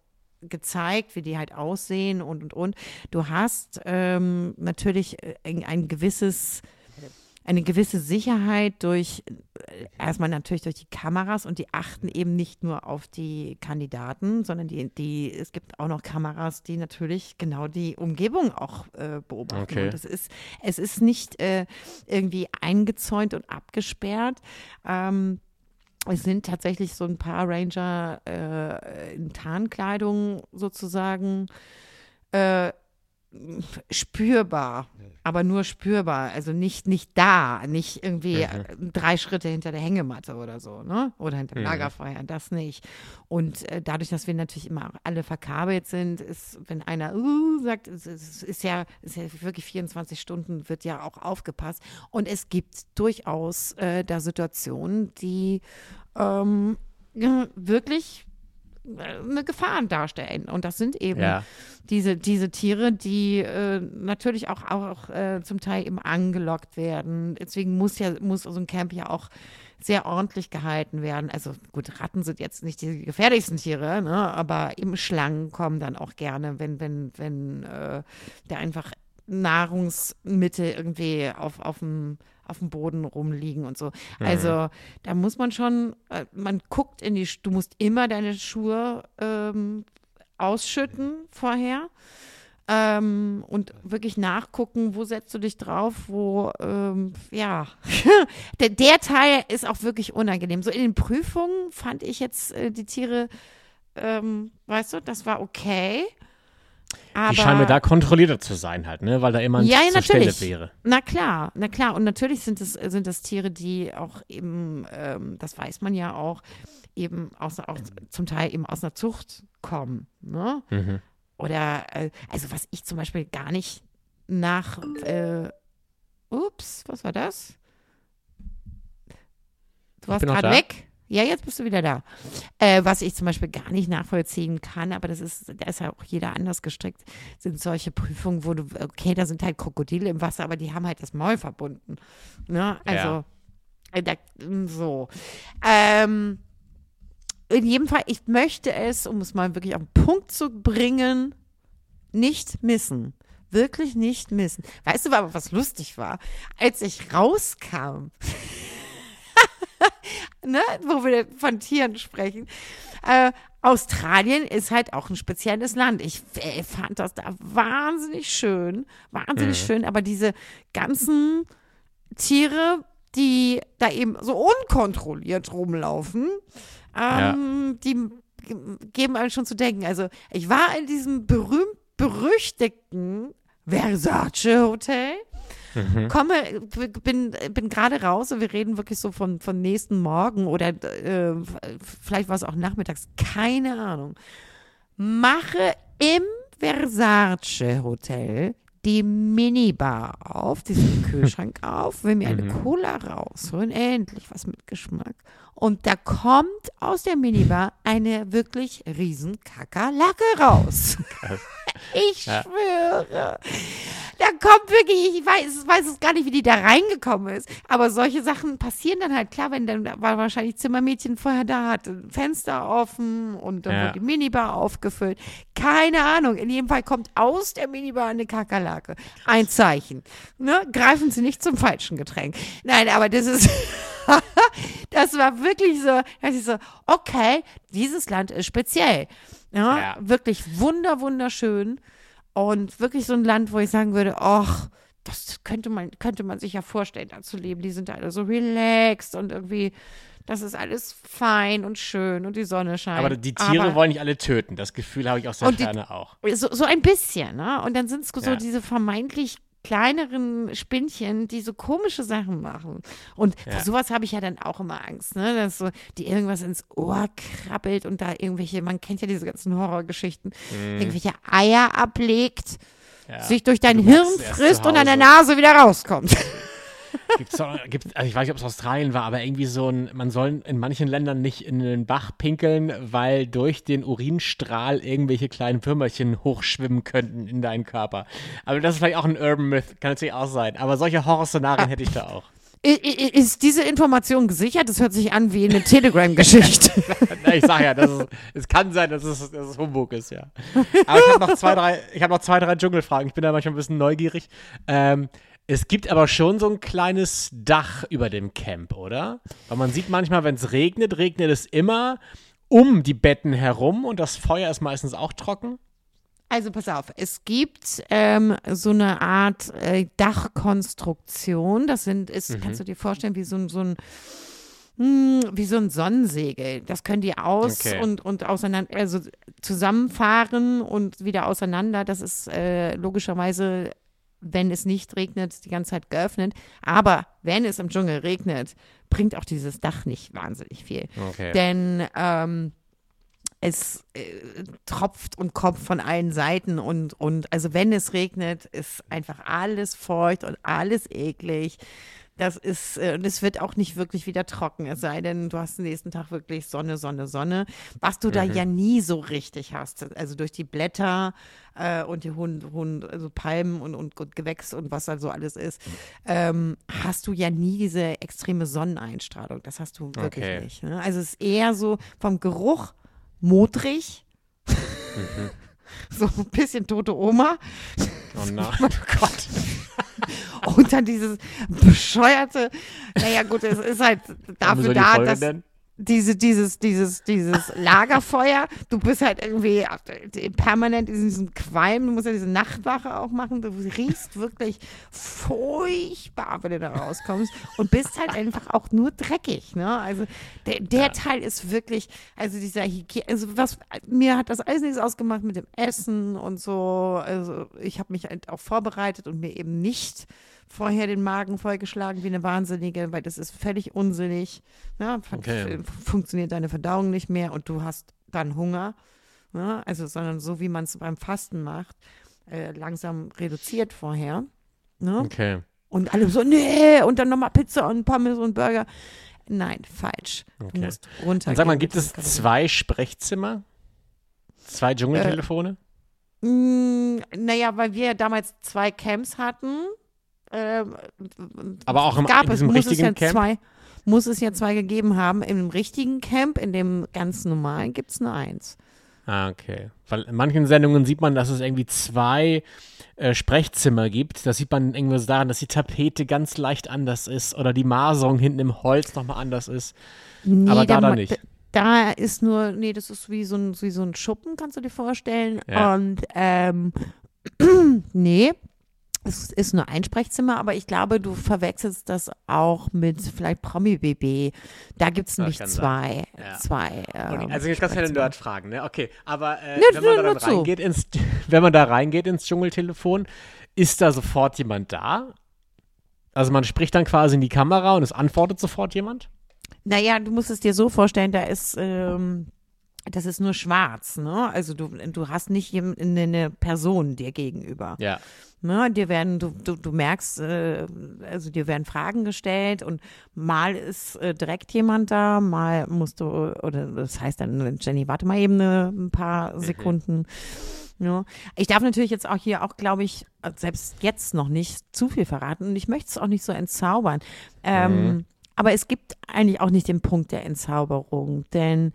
gezeigt, wie die halt aussehen und und und. Du hast ähm, natürlich äh, ein gewisses eine gewisse Sicherheit durch, äh, erstmal natürlich durch die Kameras und die achten eben nicht nur auf die Kandidaten, sondern die, die es gibt auch noch Kameras, die natürlich genau die Umgebung auch äh, beobachten. Okay. Und es ist, es ist nicht äh, irgendwie eingezäunt und abgesperrt. Ähm, es sind tatsächlich so ein paar Ranger äh, in Tarnkleidung sozusagen äh, spürbar, aber nur spürbar, also nicht, nicht da, nicht irgendwie mhm. drei Schritte hinter der Hängematte oder so, ne? Oder hinter dem mhm. Lagerfeuer, das nicht. Und äh, dadurch, dass wir natürlich immer alle verkabelt sind, ist, wenn einer uh, sagt, es, es ist ja, ist ja wirklich 24 Stunden, wird ja auch aufgepasst. Und es gibt durchaus äh, da Situationen, die ähm, wirklich eine Gefahr darstellen. Und das sind eben ja. diese, diese Tiere, die äh, natürlich auch, auch äh, zum Teil eben angelockt werden. Deswegen muss ja, muss so ein Camp ja auch sehr ordentlich gehalten werden. Also gut, Ratten sind jetzt nicht die gefährlichsten Tiere, ne? aber eben Schlangen kommen dann auch gerne, wenn, wenn, wenn äh, der einfach Nahrungsmittel irgendwie auf, auf dem auf dem Boden rumliegen und so. Mhm. Also da muss man schon, äh, man guckt in die, du musst immer deine Schuhe ähm, ausschütten vorher. Ähm, und wirklich nachgucken, wo setzt du dich drauf, wo, ähm, ja, der, der, Teil ist auch wirklich unangenehm. So in den Prüfungen fand ich jetzt äh, die Tiere, ähm, weißt du, das war okay. Aber, die scheinen mir da kontrollierter zu sein halt, ne? Weil da immer ja, zur natürlich. Stelle wäre. Na klar, na klar. Und natürlich sind es, sind das Tiere, die auch eben, ähm, das weiß man ja auch, eben aus, auch zum Teil eben aus einer Zucht kommen, ne? Mhm. Oder, äh, also was ich zum Beispiel gar nicht nach, äh, ups, was war das? Du warst gerade weg. Ja, jetzt bist du wieder da. Äh, was ich zum Beispiel gar nicht nachvollziehen kann, aber das ist, da ist ja auch jeder anders gestrickt, sind solche Prüfungen, wo du, okay, da sind halt Krokodile im Wasser, aber die haben halt das Maul verbunden. Ne? Also, ja. äh, da, so. Ähm, in jedem Fall, ich möchte es, um es mal wirklich auf den Punkt zu bringen, nicht missen. Wirklich nicht missen. Weißt du aber, was lustig war? Als ich rauskam, ne, wo wir von Tieren sprechen. Äh, Australien ist halt auch ein spezielles Land. Ich äh, fand das da wahnsinnig schön, wahnsinnig mhm. schön, aber diese ganzen Tiere, die da eben so unkontrolliert rumlaufen, ähm, ja. die geben einem schon zu denken. Also ich war in diesem berühmt berüchtigten Versace Hotel Mhm. Komme, bin, bin gerade raus und wir reden wirklich so von, von nächsten Morgen oder äh, vielleicht war es auch nachmittags, keine Ahnung. Mache im Versace Hotel die Minibar auf, diesen Kühlschrank auf, will mir eine mhm. Cola rausholen, endlich was mit Geschmack. Und da kommt aus der Minibar eine wirklich riesen Kakerlake raus. ich schwöre. Da kommt wirklich, ich weiß, weiß es gar nicht, wie die da reingekommen ist. Aber solche Sachen passieren dann halt. Klar, wenn dann war wahrscheinlich Zimmermädchen vorher da, hatte Fenster offen und dann ja. wurde die Minibar aufgefüllt. Keine Ahnung. In jedem Fall kommt aus der Minibar eine Kakerlake. Ein Zeichen. Ne? Greifen Sie nicht zum falschen Getränk. Nein, aber das ist. das war wirklich so, dass ich so, okay, dieses Land ist speziell. Ja, ja. wirklich wunder, wunderschön. Und wirklich so ein Land, wo ich sagen würde, ach, das könnte man, könnte man sich ja vorstellen, da zu leben. Die sind alle so relaxed und irgendwie, das ist alles fein und schön und die Sonne scheint. Aber die Tiere Aber, wollen nicht alle töten. Das Gefühl habe ich aus der Ferne auch. So, so ein bisschen, ne? Und dann sind es so ja. diese vermeintlich kleineren Spinnchen, die so komische Sachen machen. Und ja. vor sowas habe ich ja dann auch immer Angst, ne? Dass so, die irgendwas ins Ohr krabbelt und da irgendwelche, man kennt ja diese ganzen Horrorgeschichten, mm. irgendwelche Eier ablegt, ja. sich durch dein Hirn frisst und an der Nase wieder rauskommt. Gibt's gibt, also ich weiß nicht, ob es Australien war, aber irgendwie so ein, man soll in manchen Ländern nicht in den Bach pinkeln, weil durch den Urinstrahl irgendwelche kleinen Würmerchen hochschwimmen könnten in deinen Körper. Aber das ist vielleicht auch ein Urban Myth, kann natürlich auch sein. Aber solche Horrorszenarien hätte ich da auch. Ist diese Information gesichert? Das hört sich an wie eine Telegram-Geschichte. ich sag ja, das ist, es kann sein, dass es, dass es Humbug ist, ja. Aber ich habe noch zwei, drei, ich habe noch zwei, drei Dschungelfragen. Ich bin da manchmal ein bisschen neugierig. Ähm, es gibt aber schon so ein kleines Dach über dem Camp, oder? Weil man sieht manchmal, wenn es regnet, regnet es immer um die Betten herum und das Feuer ist meistens auch trocken. Also pass auf, es gibt ähm, so eine Art äh, Dachkonstruktion. Das sind, ist, mhm. kannst du dir vorstellen, wie so ein, so ein hm, wie so ein Sonnensegel. Das können die aus okay. und, und auseinander, also zusammenfahren und wieder auseinander. Das ist äh, logischerweise wenn es nicht regnet, die ganze Zeit geöffnet. Aber wenn es im Dschungel regnet, bringt auch dieses Dach nicht wahnsinnig viel. Okay. Denn ähm, es äh, tropft und kommt von allen Seiten und, und also wenn es regnet, ist einfach alles feucht und alles eklig. Das ist, äh, und es wird auch nicht wirklich wieder trocken, es sei denn, du hast den nächsten Tag wirklich Sonne, Sonne, Sonne, was du mhm. da ja nie so richtig hast. Also durch die Blätter äh, und die Hund, Hund, also Palmen und, und, und Gewächs und was da so alles ist, ähm, hast du ja nie diese extreme Sonneneinstrahlung. Das hast du wirklich okay. nicht. Ne? Also es ist eher so vom Geruch modrig. Mhm. so ein bisschen tote Oma. Oh nein, oh Gott. Und dann dieses bescheuerte, naja gut, es ist halt dafür da, dass, denn? Diese, dieses, dieses, dieses Lagerfeuer, du bist halt irgendwie permanent in diesem Qualm, du musst ja diese Nachtwache auch machen, du riechst wirklich furchtbar, wenn du da rauskommst und bist halt einfach auch nur dreckig, ne? Also der, der. Teil ist wirklich, also dieser Hygiene, also was, mir hat das alles nichts ausgemacht mit dem Essen und so, also ich habe mich halt auch vorbereitet und mir eben nicht vorher den Magen vollgeschlagen wie eine Wahnsinnige, weil das ist völlig unsinnig. Ne? Okay. Funktioniert deine Verdauung nicht mehr und du hast dann Hunger. Ne? Also, sondern so wie man es beim Fasten macht, äh, langsam reduziert vorher. Ne? Okay. Und alle so, nee, und dann nochmal Pizza und Pommes und Burger. Nein, falsch. Okay. Du musst runter. Und sag mal, gibt es zwei Sprechzimmer? Zwei Dschungeltelefone? Äh, mm, naja, weil wir damals zwei Camps hatten. Äh, Aber auch im, gab es, muss richtigen es ja Camp? zwei, muss es ja zwei gegeben haben. Im richtigen Camp, in dem ganz normalen, gibt es nur eins. Ah, okay. Weil in manchen Sendungen sieht man, dass es irgendwie zwei äh, Sprechzimmer gibt. Das sieht man irgendwas daran, dass die Tapete ganz leicht anders ist oder die Maserung hinten im Holz nochmal anders ist. Nee, Aber da da, nicht. Da ist nur, nee, das ist wie so ein, wie so ein Schuppen, kannst du dir vorstellen. Ja. Und ähm, nee, es ist nur ein Sprechzimmer, aber ich glaube, du verwechselst das auch mit vielleicht Promi-BB. Da gibt es nämlich kann zwei. Ja. zwei ähm, also jetzt ganz viele Sprechzimmer. Nerd-Fragen, ne? Okay, aber äh, Nö, wenn man nö, da reingeht ins, wenn man da reingeht ins Dschungeltelefon, ist da sofort jemand da? Also man spricht dann quasi in die Kamera und es antwortet sofort jemand? Naja, du musst es dir so vorstellen, da ist, ähm, das ist nur schwarz, ne? Also du, du hast nicht eine Person dir gegenüber. Ja. Ne, dir werden, du, du, du merkst, äh, also dir werden Fragen gestellt und mal ist äh, direkt jemand da, mal musst du, oder das heißt dann, Jenny, warte mal eben eine, ein paar Sekunden. Ja. Ich darf natürlich jetzt auch hier auch, glaube ich, selbst jetzt noch nicht zu viel verraten und ich möchte es auch nicht so entzaubern. Ähm, Aber es gibt eigentlich auch nicht den Punkt der Entzauberung, denn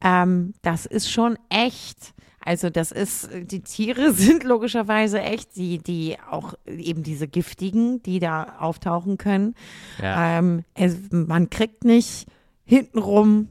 ähm, das ist schon echt. Also das ist, die Tiere sind logischerweise echt, die, die auch eben diese giftigen, die da auftauchen können. Ja. Ähm, es, man kriegt nicht hintenrum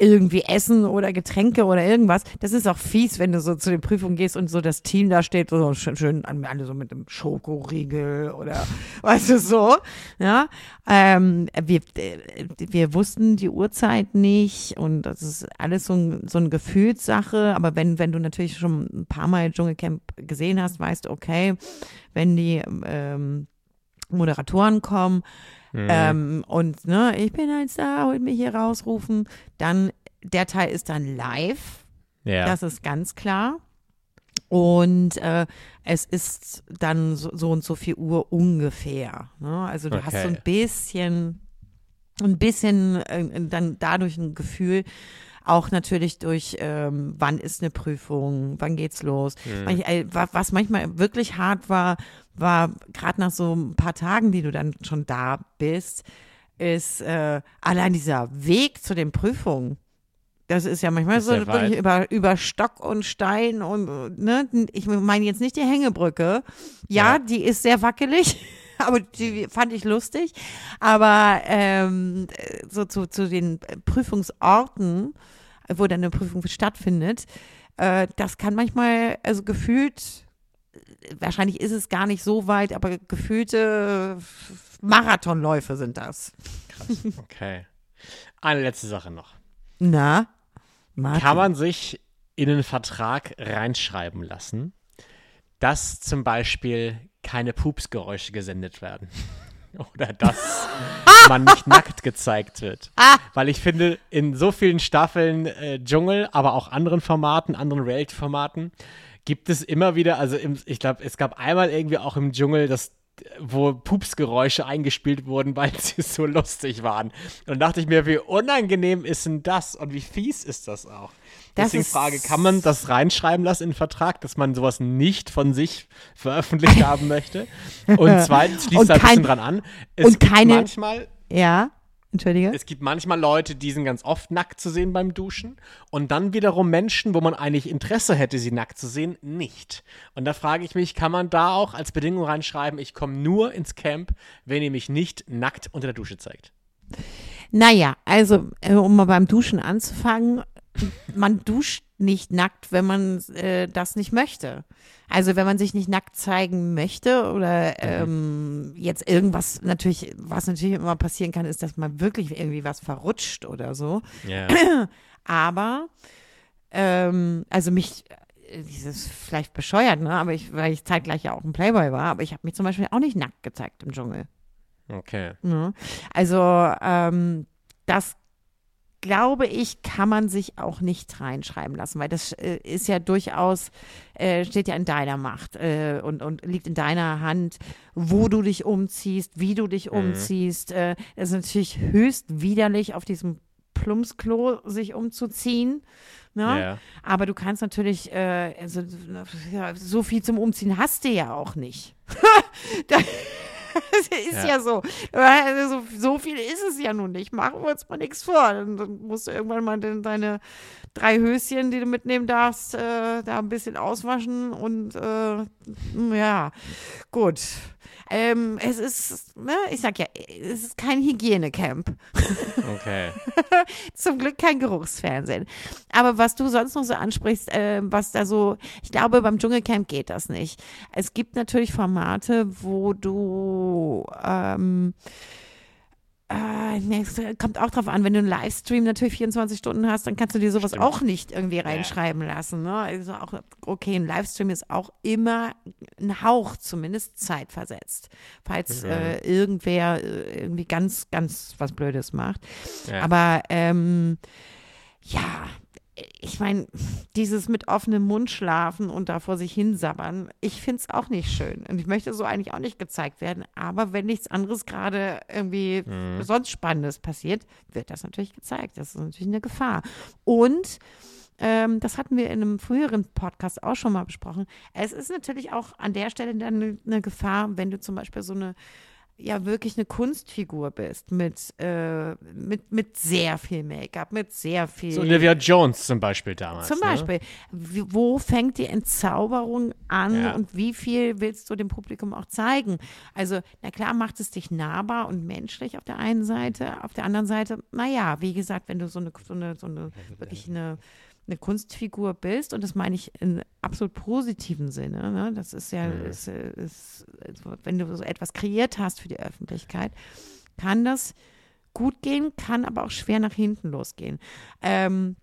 irgendwie Essen oder Getränke oder irgendwas. Das ist auch fies, wenn du so zu den Prüfungen gehst und so das Team da steht, so schön, schön alle so mit einem Schokoriegel oder weißt du so. Ja, ähm, wir, äh, wir wussten die Uhrzeit nicht und das ist alles so, ein, so eine Gefühlssache. Aber wenn, wenn du natürlich schon ein paar Mal Dschungelcamp gesehen hast, weißt du, okay, wenn die ähm, Moderatoren kommen, ähm, und ne, ich bin ein Star, holt mich hier rausrufen. Dann, der Teil ist dann live, ja. das ist ganz klar. Und äh, es ist dann so, so und so viel Uhr ungefähr. Ne? Also du hast so ein Okay. bisschen, ein bisschen äh, dann dadurch ein Gefühl, auch natürlich durch, ähm, wann ist eine Prüfung, wann geht's los. Manch, äh, wa- was manchmal wirklich hart war, war gerade nach so ein paar Tagen, die du dann schon da bist, ist äh, allein dieser Weg zu den Prüfungen. Das ist ja manchmal Ist so wirklich über, über Stock und Stein und ne, ich meine jetzt nicht die Hängebrücke. Ja, Ja. die ist sehr wackelig, aber die fand ich lustig. Aber ähm, so zu, zu den Prüfungsorten, wo dann eine Prüfung stattfindet, äh, das kann manchmal, also gefühlt, wahrscheinlich ist es gar nicht so weit, aber gefühlte Marathonläufe sind das. Okay. Eine letzte Sache noch. Na? Martin. Kann man sich in den Vertrag reinschreiben lassen, dass zum Beispiel keine Pupsgeräusche gesendet werden? Oder dass man nicht nackt gezeigt wird. Weil ich finde, in so vielen Staffeln äh, Dschungel, aber auch anderen Formaten, anderen Reality-Formaten, gibt es immer wieder, also im, ich glaube, es gab einmal irgendwie auch im Dschungel, das wo Pupsgeräusche eingespielt wurden, weil sie so lustig waren. Und dachte ich mir, wie unangenehm ist denn das und wie fies ist das auch? Deswegen Frage, kann man das reinschreiben lassen in den Vertrag, dass man sowas nicht von sich veröffentlicht haben möchte? Und zweitens schließt da ein bisschen dran an. Es und gibt keine- manchmal Ja, entschuldige. es gibt manchmal Leute, die sind ganz oft nackt zu sehen beim Duschen und dann wiederum Menschen, wo man eigentlich Interesse hätte, sie nackt zu sehen, nicht. Und da frage ich mich, kann man da auch als Bedingung reinschreiben, ich komme nur ins Camp, wenn ihr mich nicht nackt unter der Dusche zeigt? Naja, also äh, um mal beim Duschen anzufangen, man duscht nicht nackt, wenn man äh, das nicht möchte. Also wenn man sich nicht nackt zeigen möchte oder ähm, jetzt irgendwas natürlich, was natürlich immer passieren kann, ist, dass man wirklich irgendwie was verrutscht oder so. Ja. Aber, ähm, also mich, äh, dieses vielleicht bescheuert, ne? Aber ich, weil ich zeitgleich ja auch ein Playboy war, aber ich habe mich zum Beispiel auch nicht nackt gezeigt im Dschungel. Okay. Ne? Also ähm, das glaube ich, kann man sich auch nicht reinschreiben lassen, weil das äh, ist ja durchaus, äh, steht ja in deiner Macht äh, und, und liegt in deiner Hand, wo du dich umziehst, wie du dich mhm. umziehst. Äh, es ist natürlich höchst widerlich, auf diesem Plumpsklo sich umzuziehen. Ne? Ja. Aber du kannst natürlich, äh, also, so viel zum Umziehen hast du ja auch nicht. das ist ja, ja so. Also, so viel ist es ja nun nicht. Machen wir uns mal nichts vor. Dann, dann musst du irgendwann mal deine drei Höschen, die du mitnehmen darfst, äh, da ein bisschen auswaschen und äh, ja, gut. Ähm, es ist, ne, ich sag ja, es ist kein Hygienecamp. Okay. Zum Glück kein Geruchsfernsehen. Aber was du sonst noch so ansprichst, äh, was da so, ich glaube, beim Dschungelcamp geht das nicht. Es gibt natürlich Formate, wo du ähm, äh, nee, es kommt auch drauf an, wenn du einen Livestream natürlich 24 Stunden hast, dann kannst du dir sowas Stimmt. auch nicht irgendwie reinschreiben ja. lassen. Ne? Also auch, okay, ein Livestream ist auch immer ein Hauch zumindest zeitversetzt, falls mhm. äh, irgendwer äh, irgendwie ganz, ganz was Blödes macht. Ja. Aber ähm, ja, ich meine, dieses mit offenem Mund schlafen und da vor sich hinsabbern, ich finde es auch nicht schön. Und ich möchte so eigentlich auch nicht gezeigt werden. Aber wenn nichts anderes gerade irgendwie mhm. sonst Spannendes passiert, wird das natürlich gezeigt. Das ist natürlich eine Gefahr. Und ähm, das hatten wir in einem früheren Podcast auch schon mal besprochen. Es ist natürlich auch an der Stelle dann eine, eine Gefahr, wenn du zum Beispiel so eine ja wirklich eine Kunstfigur bist mit, äh, mit, mit sehr viel Make-up, mit sehr viel. So Olivia Jones zum Beispiel damals. Zum ne? Beispiel. Ne? Wo fängt die Entzauberung an ja. und wie viel willst du dem Publikum auch zeigen? Also, na klar, macht es dich nahbar und menschlich auf der einen Seite, auf der anderen Seite, naja, wie gesagt, wenn du so eine, so eine, so eine wirklich eine eine Kunstfigur bist, und das meine ich in absolut positiven Sinne, ne? das ist ja, mhm. ist, ist, wenn du so etwas kreiert hast für die Öffentlichkeit, kann das gut gehen, kann aber auch schwer nach hinten losgehen. Ähm,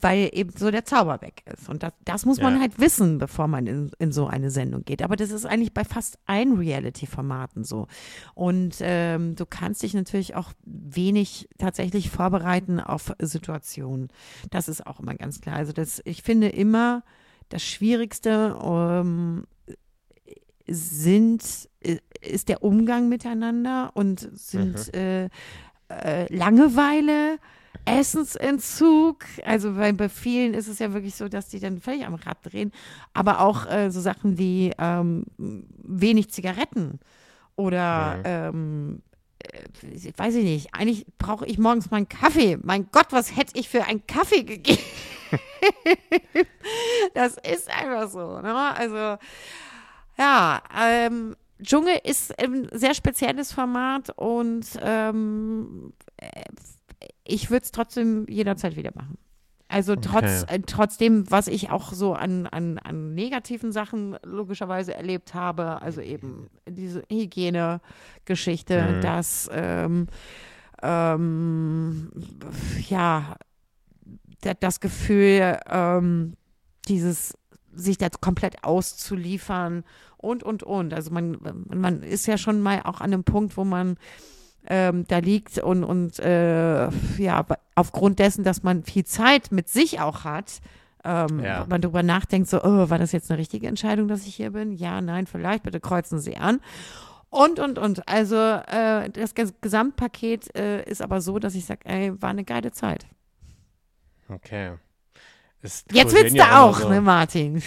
weil eben so der Zauber weg ist. Und das, das muss man ja. halt wissen, bevor man in, in so eine Sendung geht. Aber das ist eigentlich bei fast allen Reality-Formaten so. Und ähm, du kannst dich natürlich auch wenig tatsächlich vorbereiten auf Situationen. Das ist auch immer ganz klar. Also das, ich finde immer, das Schwierigste ähm, sind, ist der Umgang miteinander und sind mhm. äh, äh, Langeweile, Essensentzug. Also bei, bei vielen ist es ja wirklich so, dass die dann völlig am Rad drehen. Aber auch äh, so Sachen wie ähm, wenig Zigaretten oder ja. ähm, äh, weiß ich nicht, eigentlich brauche ich morgens mal einen Kaffee. Mein Gott, was hätte ich für einen Kaffee gegeben? das ist einfach so. Ne? Also, ja, ähm, Dschungel ist ein sehr spezielles Format und ähm, ich würde es trotzdem jederzeit wieder machen. Also trotz, okay. äh, trotzdem, was ich auch so an, an, an negativen Sachen logischerweise erlebt habe, also eben diese Hygienegeschichte, mhm. dass ähm, ähm, ja das Gefühl, ähm, dieses sich da komplett auszuliefern und und und. Also man, man ist ja schon mal auch an einem Punkt, wo man ähm, da liegt und, und äh, ja, aufgrund dessen, dass man viel Zeit mit sich auch hat, ähm, ja. man darüber nachdenkt, so, oh, war das jetzt eine richtige Entscheidung, dass ich hier bin? Ja, nein, vielleicht, bitte kreuzen Sie an. Und, und, und. Also äh, das Gesamtpaket äh, ist aber so, dass ich sage, ey, war eine geile Zeit. Okay. Ist Jetzt willst du auch, so. ne, Martin?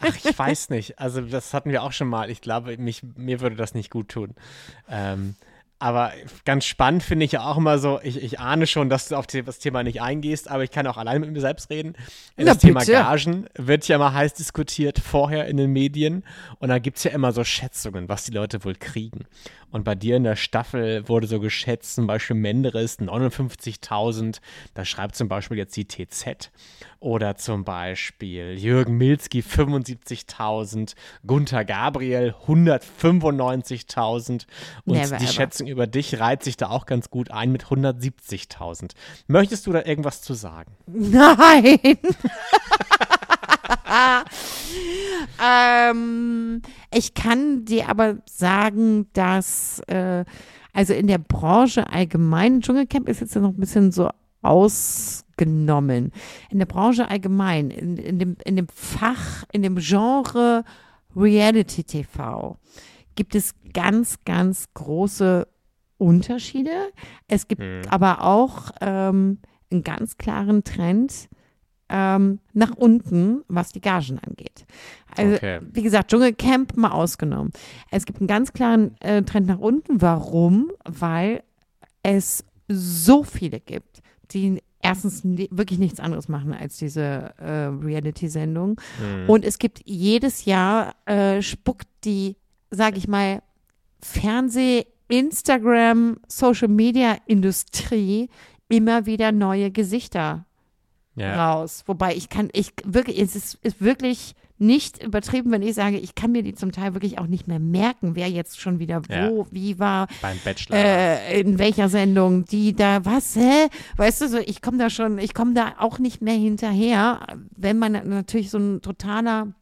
Ach, ich weiß nicht. Also das hatten wir auch schon mal. Ich glaube, mich, mir würde das nicht gut tun. Ähm, aber ganz spannend finde ich ja auch immer so, ich, ich ahne schon, dass du auf das Thema nicht eingehst, aber ich kann auch allein mit mir selbst reden. Das Na, Thema Gagen wird ja immer heiß diskutiert vorher in den Medien und da gibt es ja immer so Schätzungen, was die Leute wohl kriegen. Und bei dir in der Staffel wurde so geschätzt, zum Beispiel Menderes 59.000, da schreibt zum Beispiel jetzt die TZ. Oder zum Beispiel Jürgen Milski 75.000, Gunther Gabriel 195.000. Und Never die ever. Schätzung über dich reiht sich da auch ganz gut ein mit 170.000. Möchtest du da irgendwas zu sagen? Nein! ähm, ich kann dir aber sagen, dass äh, Also in der Branche allgemein, Dschungelcamp ist jetzt noch ein bisschen so ausgenommen. In der Branche allgemein, in, in, dem, in dem Fach, in dem Genre Reality TV gibt es ganz, ganz große Unterschiede. Es gibt mhm. aber auch ähm, einen ganz klaren Trend ähm, nach unten, was die Gagen angeht. Also, okay. wie gesagt, Dschungelcamp mal ausgenommen. Es gibt einen ganz klaren äh, Trend nach unten. Warum? Weil es so viele gibt, die erstens wirklich nichts anderes machen als diese äh, Reality-Sendung. Mhm. Und es gibt jedes Jahr äh, spuckt die, sage ich mal, Fernseh, Instagram, Social Media Industrie immer wieder neue Gesichter ja. raus. Wobei ich kann, ich wirklich, es ist, ist wirklich nicht übertrieben, wenn ich sage, ich kann mir die zum Teil wirklich auch nicht mehr merken, wer jetzt schon wieder wo, ja. wie war, beim Bachelor, äh, in welcher Sendung, die da, was, hä? Weißt du, so, ich komme da schon, ich komme da auch nicht mehr hinterher, wenn man natürlich so ein totaler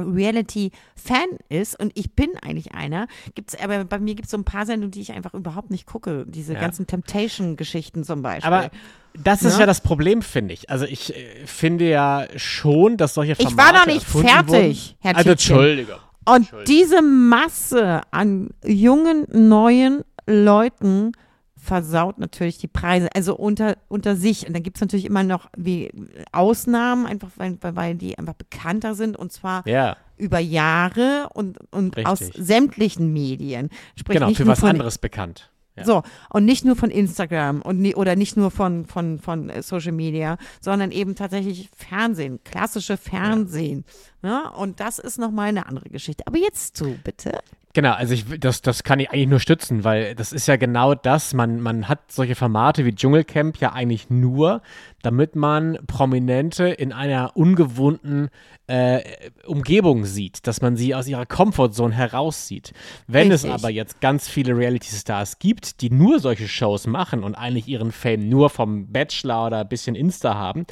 Reality-Fan ist und ich bin eigentlich einer, gibt's aber bei mir gibt es so ein paar Sendungen, die ich einfach überhaupt nicht gucke. Diese ja. ganzen Temptation-Geschichten zum Beispiel. Aber das ist ja, ja das Problem, finde ich. Also ich äh, finde ja schon, dass solche Formate Ich war noch nicht fertig, wurden. Herr Also Entschuldigung. Und diese Masse an jungen, neuen Leuten versaut natürlich die Preise, also unter, unter sich. Und dann gibt es natürlich immer noch wie Ausnahmen, einfach weil, weil die einfach bekannter sind und zwar ja. über Jahre und, und aus sämtlichen Medien. Sprich, genau, für was anderes bekannt. Ja. So, und nicht nur von Instagram und nie, oder nicht nur von, von, von Social Media, sondern eben tatsächlich Fernsehen, klassische Fernsehen. Ja. Ne? Und das ist nochmal eine andere Geschichte. Aber jetzt zu, bitte. Genau, also ich, das, das kann ich eigentlich nur stützen, weil das ist ja genau das. Man, man hat solche Formate wie Dschungelcamp ja eigentlich nur, damit man Prominente in einer ungewohnten äh, Umgebung sieht, dass man sie aus ihrer Comfortzone herauszieht. Wenn Richtig. es aber jetzt ganz viele Reality-Stars gibt, die nur solche Shows machen und eigentlich ihren Fame nur vom Bachelor oder ein bisschen Insta haben,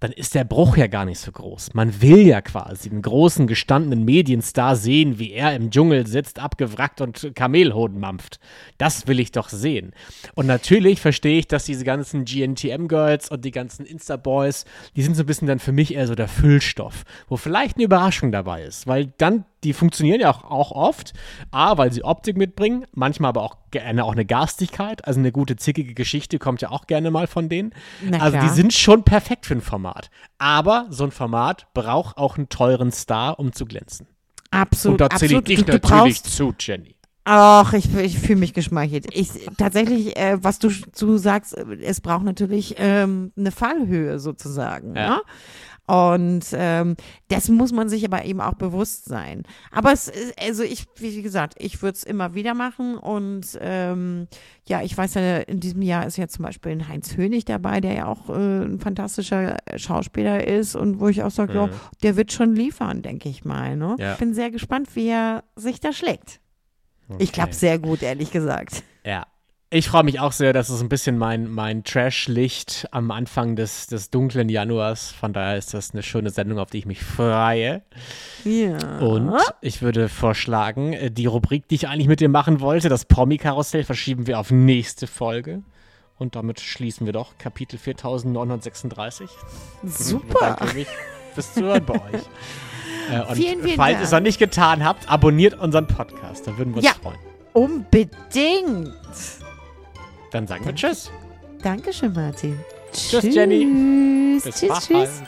dann ist der Bruch ja gar nicht so groß. Man will ja quasi einen großen, gestandenen Medienstar sehen, wie er im Dschungel sitzt, abgewrackt und Kamelhoden mampft. Das will ich doch sehen. Und natürlich verstehe ich, dass diese ganzen GNTM-Girls und die ganzen Insta-Boys, die sind so ein bisschen dann für mich eher so der Füllstoff, wo vielleicht eine Überraschung dabei ist, weil dann die funktionieren ja auch, auch oft. A, weil sie Optik mitbringen, manchmal aber auch gerne auch eine Garstigkeit. Also eine gute, zickige Geschichte kommt ja auch gerne mal von denen. also die sind schon perfekt für ein Format. Aber so ein Format braucht auch einen teuren Star, um zu glänzen. Absolut. Und da zähle ich dich natürlich zu, Jenny. Ach, ich, ich fühle mich geschmeichelt. Ich, tatsächlich, äh, was du, du sagst, es braucht natürlich ähm, eine Fallhöhe sozusagen. Ja. Ne? Und ähm, das muss man sich aber eben auch bewusst sein. Aber es, also ich, wie gesagt, ich würde es immer wieder machen. Und ähm, ja, ich weiß ja, in diesem Jahr ist ja zum Beispiel ein Heinz Hönig dabei, der ja auch äh, ein fantastischer Schauspieler ist und wo ich auch sage, mhm. der wird schon liefern, denke ich mal. Ne? Ja. Ich bin sehr gespannt, wie er sich da schlägt. Okay. Ich glaube sehr gut, ehrlich gesagt. Ja, ich freue mich auch sehr, dass es ein bisschen mein, mein Trash-Licht am Anfang des, des dunklen Januars. Von daher ist das eine schöne Sendung, auf die ich mich freue. Ja. Und ich würde vorschlagen, äh, die Rubrik, die ich eigentlich mit dir machen wollte, das Promi-Karussell, verschieben wir auf nächste Folge. Und damit schließen wir doch Kapitel 4936. Super. Ich bedanke mich fürs Zuhören bei euch. Äh, und vielen, vielen falls ihr es noch nicht getan habt, abonniert unseren Podcast. Da würden wir uns ja, freuen. Unbedingt. Dann sagen wir Tschüss. Dankeschön, Martin. Tschüss, tschüss Jenny. Bis tschüss, tschüss.